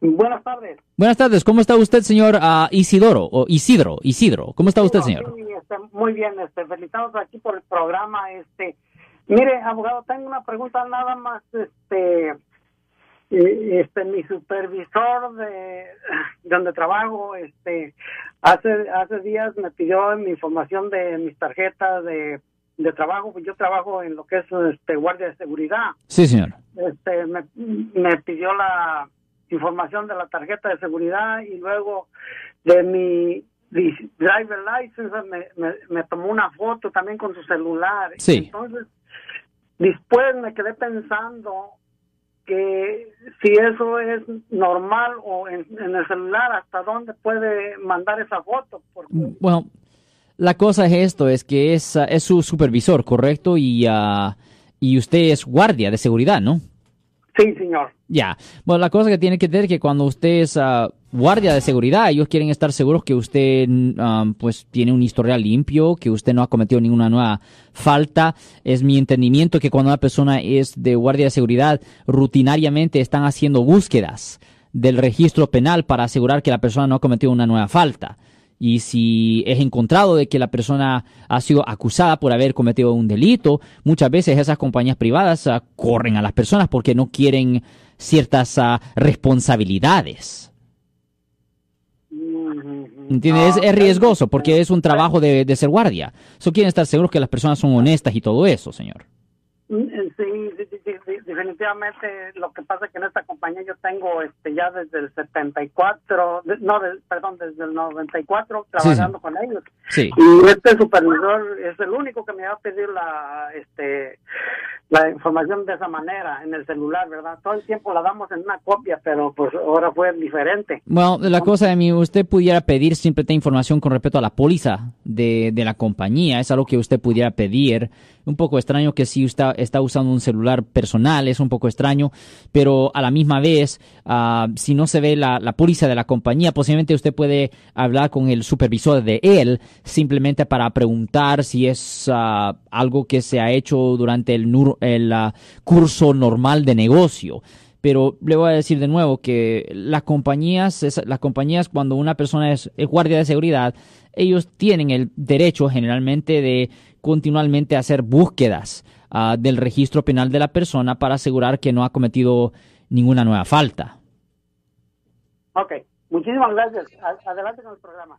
Buenas tardes. Buenas tardes, ¿cómo está usted, señor ah, Isidoro? O Isidro, Isidro, ¿cómo está usted, señor? sí, este, muy bien, este, felicitamos aquí por el programa. Este, mire, abogado, tengo una pregunta nada más. Este, este, mi supervisor de donde trabajo, este, hace hace días me pidió mi información de mis tarjetas de, de trabajo. Yo trabajo en lo que es este guardia de seguridad. Sí, señor. este me, me pidió la información de la tarjeta de seguridad y luego de mi driver license me, me, me tomó una foto también con su celular. Sí. Entonces, después me quedé pensando que si eso es normal o en, en el celular, ¿hasta dónde puede mandar esa foto? Porque Bueno, la cosa es esto, es que es, es su supervisor, ¿correcto? Y, ah, y usted es guardia de seguridad, ¿no? Sí, señor. Ya, bueno, la cosa que tiene que entender que cuando usted es ah, guardia de seguridad, ellos quieren estar seguros que usted ah, pues tiene un historial limpio, que usted no ha cometido ninguna nueva falta. Es mi entendimiento que cuando una persona es de guardia de seguridad, rutinariamente están haciendo búsquedas del registro penal para asegurar que la persona no ha cometido una nueva falta. Y si es encontrado de que la persona ha sido acusada por haber cometido un delito, muchas veces esas compañías privadas ah, corren a las personas porque no quieren ciertas ah, responsabilidades. ¿Entiendes? Es, es riesgoso porque es un trabajo de, de ser guardia. So quieren estar seguros que las personas son honestas y todo eso, señor. Mm, Sí, sí, sí, sí, sí, definitivamente lo que pasa es que en esta compañía yo tengo este ya desde el 74, de- no, de- perdón, desde el 94 trabajando con ellos. Sí. Y este supervisor es el único que me va a pedir la este la información de esa manera en el celular, ¿verdad? Todo el tiempo la damos en una copia, pero pues ahora fue diferente. Bueno, la cosa de mí, usted pudiera pedir simplemente información con respecto a la póliza de, de la compañía. Es algo que usted pudiera pedir. Un poco extraño que si usted está usando un celular personal, es un poco extraño, pero a la misma vez, ah, si no se ve la, la póliza de la compañía, posiblemente usted puede hablar con el supervisor de él simplemente para preguntar si es ah, algo que se ha hecho durante el, el curso normal de negocio pero le voy a decir de nuevo que las compañías, las compañías cuando una persona es, guardia de seguridad, ellos tienen el derecho generalmente de continuamente hacer búsquedas ah, del registro penal de la persona para asegurar que no ha cometido ninguna nueva falta. Ok, muchísimas gracias. Adelante con el programa.